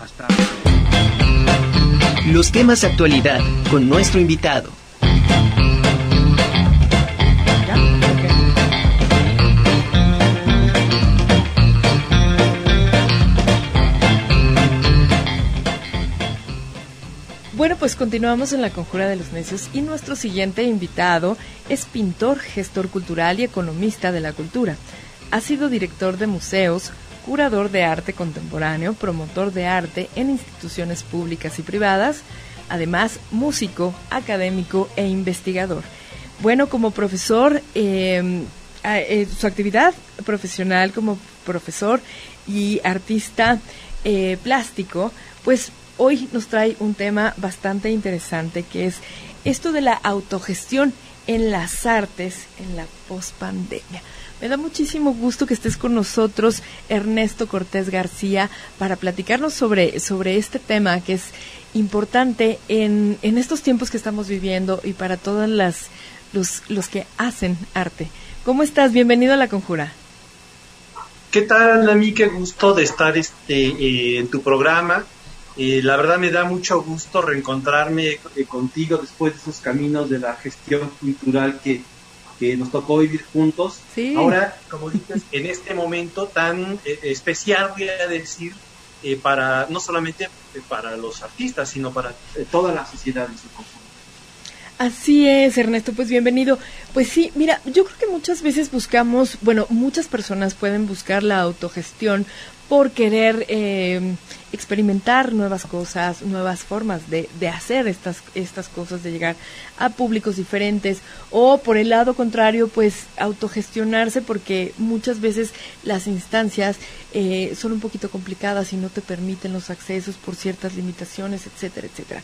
Hasta. Los temas de actualidad con nuestro invitado. Bueno, pues continuamos en la Conjura de los Necios y nuestro siguiente invitado es pintor, gestor cultural y economista de la cultura. Ha sido director de museos, curador de arte contemporáneo, promotor de arte en instituciones públicas y privadas, además músico, académico e investigador. Bueno, como profesor, em, eh, su actividad profesional como profesor y artista eh, plástico, pues hoy nos trae un tema bastante interesante que es esto de la autogestión en las artes en la pospandemia. Me da muchísimo gusto que estés con nosotros, Ernesto Cortés García, para platicarnos sobre, sobre este tema que es importante en, en estos tiempos que estamos viviendo y para todos las, los, los que hacen arte. ¿Cómo estás? Bienvenido a La Conjura. ¿Qué tal, Nami? Qué gusto de estar este, eh, en tu programa eh, la verdad me da mucho gusto reencontrarme eh, contigo después de esos caminos de la gestión cultural que, nos tocó vivir juntos. Ahora, como dices, en este momento tan eh, especial, voy a decir, para no solamente para los artistas, sino para toda la sociedad en su conjunto. Así es, Ernesto, pues bienvenido. Pues sí, mira, yo creo que muchas veces buscamos, bueno, muchas personas pueden buscar la autogestión por querer eh, experimentar nuevas cosas, nuevas formas de, de, hacer estas, estas cosas, de llegar a públicos diferentes, o por el lado contrario, pues autogestionarse porque muchas veces las instancias eh, son un poquito complicadas y no te permiten los accesos por ciertas limitaciones, etcétera, etcétera.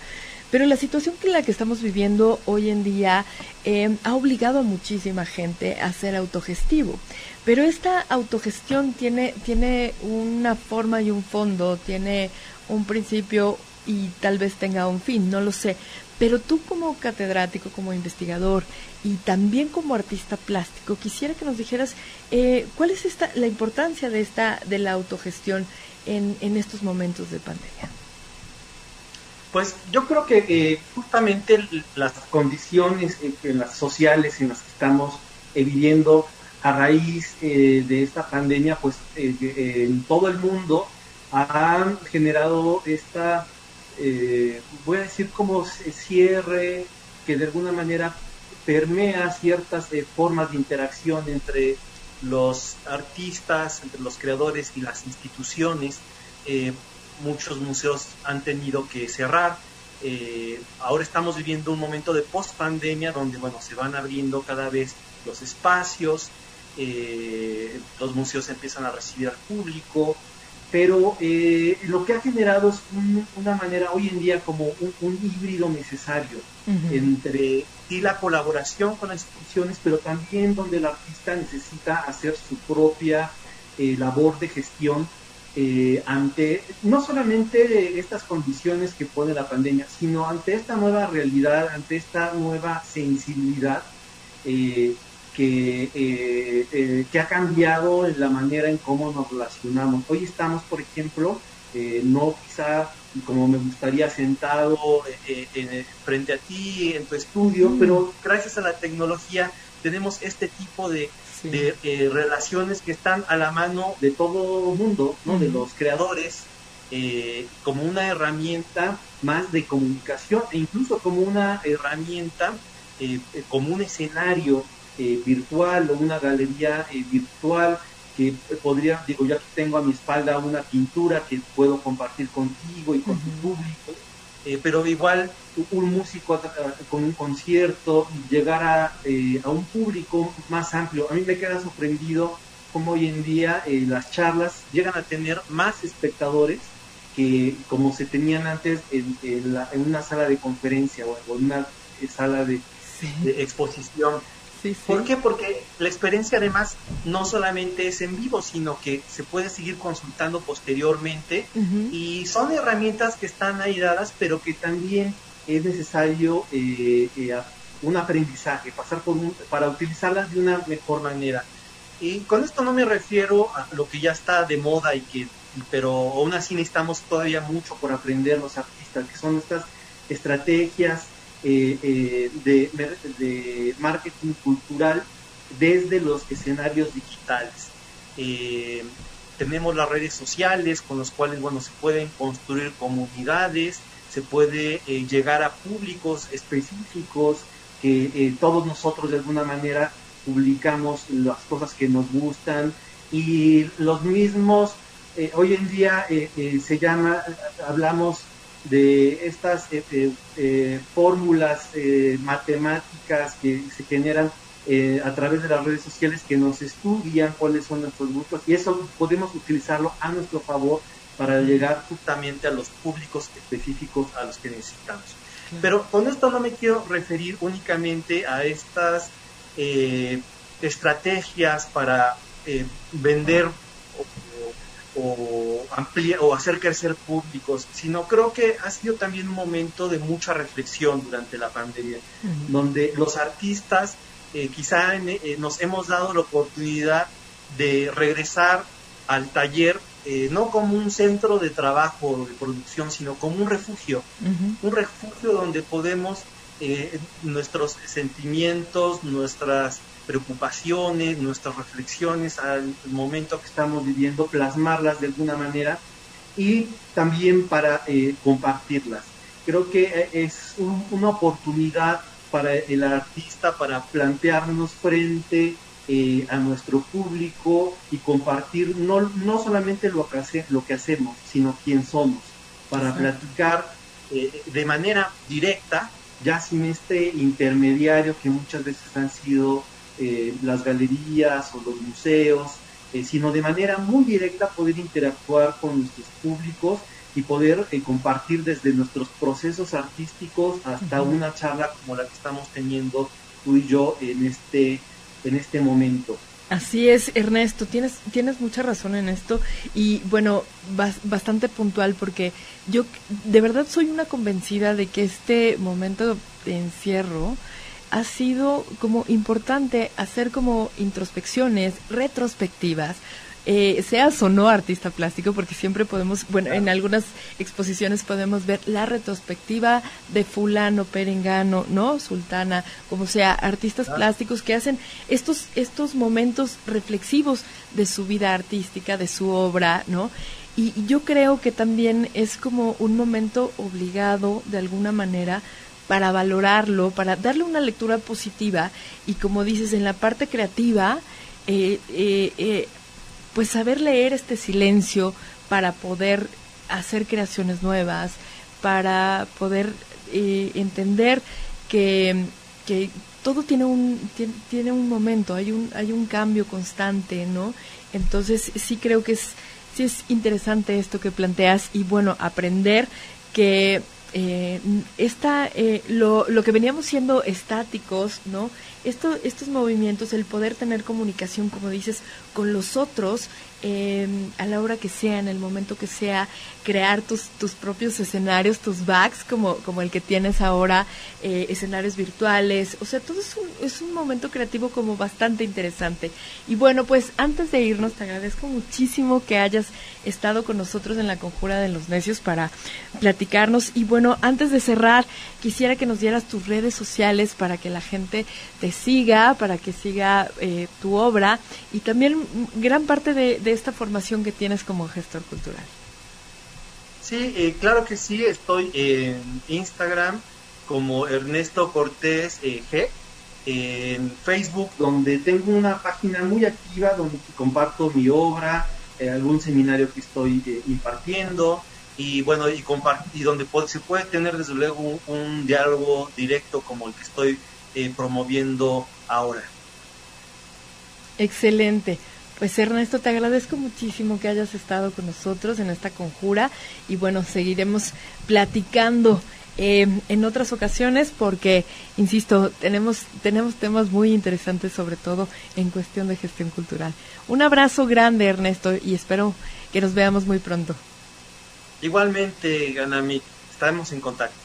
Pero la situación que la que estamos viviendo hoy en día eh, ha obligado a muchísima gente a ser autogestivo. Pero esta autogestión tiene, tiene una forma y un fondo, tiene un principio y tal vez tenga un fin, no lo sé. Pero tú como catedrático, como investigador y también como artista plástico, quisiera que nos dijeras eh, cuál es esta, la importancia de esta de la autogestión en, en estos momentos de pandemia. Pues yo creo que eh, justamente las condiciones en las sociales en las que estamos viviendo a raíz eh, de esta pandemia, pues eh, en todo el mundo han generado esta, eh, voy a decir como cierre, que de alguna manera permea ciertas formas de interacción entre los artistas, entre los creadores y las instituciones. muchos museos han tenido que cerrar. ahora estamos viviendo un momento de post pandemia donde bueno se van abriendo cada vez los espacios, eh, los museos empiezan a recibir al público, pero eh, lo que ha generado es una manera hoy en día como un, híbrido necesario entre y la colaboración con las instituciones, pero también donde el artista necesita hacer su propia eh, labor de gestión ante no solamente estas condiciones que pone la pandemia, sino ante esta nueva realidad, ante esta nueva sensibilidad que, eh, eh, que ha cambiado en la manera en cómo nos relacionamos. Hoy estamos, por ejemplo, eh, no quizá como me gustaría sentado frente a ti en tu estudio, mm. pero gracias a la tecnología tenemos este tipo de, relaciones que están a la mano de todo el mundo, ¿no? de los creadores, como una herramienta más de comunicación e incluso como una herramienta, como un escenario eh, virtual o una galería eh, virtual que podría, digo, yo aquí tengo a mi espalda una pintura que puedo compartir contigo y con tu público, eh, pero igual un músico con un concierto, llegar a, a, un público más amplio. A mí me queda sorprendido cómo hoy en día las charlas llegan a tener más espectadores que como se tenían antes en, en, una sala de conferencia o en una sala de, de exposición. ¿Por qué? Porque la experiencia además no solamente es en vivo, sino que se puede seguir consultando posteriormente y son herramientas que están ahí dadas, pero que también es necesario eh, eh, un aprendizaje, pasar por un, para utilizarlas de una mejor manera. Y con esto no me refiero a lo que ya está de moda y que pero aún así necesitamos todavía mucho por aprender los artistas, que son estas estrategias eh, eh, de, marketing cultural desde los escenarios digitales. Eh, tenemos las redes sociales con las cuales bueno, se pueden construir comunidades, se puede llegar a públicos específicos que todos nosotros de alguna manera publicamos las cosas que nos gustan y los mismos, hoy en día se llama, hablamos de estas eh, eh, eh, fórmulas matemáticas que se generan a través de las redes sociales que nos estudian cuáles son nuestros gustos y eso podemos utilizarlo a nuestro favor para llegar justamente a los públicos específicos a los que necesitamos. Pero con esto no me quiero referir únicamente a estas estrategias para vender o, ampliar, o hacer crecer públicos, sino creo que ha sido también un momento de mucha reflexión durante la pandemia, donde los artistas eh, quizá eh, nos hemos dado la oportunidad de regresar al taller eh, no como un centro de trabajo o de producción, sino como un refugio, un refugio donde podemos nuestros sentimientos, nuestras preocupaciones, nuestras reflexiones al momento que estamos viviendo, plasmarlas de alguna manera y también para eh, compartirlas. Creo que eh, es una oportunidad para el artista para plantearnos frente eh, a nuestro público y compartir no, no solamente lo que, lo que hacemos, sino quién somos, para platicar de manera directa, ya sin este intermediario que muchas veces han sido eh, las galerías o los museos, eh, sino de manera muy directa poder interactuar con nuestros públicos y poder eh, compartir desde nuestros procesos artísticos hasta una charla como la que estamos teniendo tú y yo en este, en este momento. Así es, Ernesto, tienes, tienes mucha razón en esto y bueno, bastante puntual porque yo de verdad soy una convencida de que este momento de encierro ha sido como importante hacer como introspecciones, retrospectivas, eh, seas o no artista plástico, porque siempre podemos, bueno, en algunas exposiciones podemos ver la retrospectiva de fulano, perengano, ¿no? Sultana, como sea, artistas plásticos que hacen estos, estos momentos reflexivos de su vida artística, de su obra, ¿no? Y yo creo que también es como un momento obligado, de alguna manera, para valorarlo, para darle una lectura positiva y como dices, en la parte creativa, eh, eh, eh, pues saber leer este silencio para poder hacer creaciones nuevas, para poder entender que, que todo tiene un tiene, un momento, hay un hay un cambio constante, ¿no? Entonces sí creo que es sí es interesante esto que planteas y bueno aprender que eh, esta, eh, lo, lo que veníamos siendo estáticos, ¿no? Esto, estos movimientos, el poder tener comunicación, como dices, con los otros, eh, a la hora que sea, en el momento que sea, crear tus, tus propios escenarios, tus backs, como, como el que tienes ahora, eh, escenarios virtuales, o sea, todo es un, es un momento creativo como bastante interesante. Y bueno, pues antes de irnos, te agradezco muchísimo que hayas estado con nosotros en la Conjura de los Necios para platicarnos. Y bueno, antes de cerrar, quisiera que nos dieras tus redes sociales para que la gente te siga, para que siga eh, tu obra y también gran parte de, esta formación que tienes como gestor cultural. Sí, eh, claro que sí, estoy en Instagram como Ernesto Cortés eh, G, en Facebook donde tengo una página muy activa donde comparto mi obra, algún seminario que estoy impartiendo y bueno y, y donde se puede tener desde luego un diálogo directo como el que estoy eh, promoviendo ahora. Excelente. Pues Ernesto, te agradezco muchísimo que hayas estado con nosotros en esta conjura y bueno, seguiremos platicando eh, en otras ocasiones porque, insisto, tenemos, tenemos temas muy interesantes sobre todo en cuestión de gestión cultural. Un abrazo grande Ernesto y espero que nos veamos muy pronto. Igualmente, Ganami, estamos en contacto.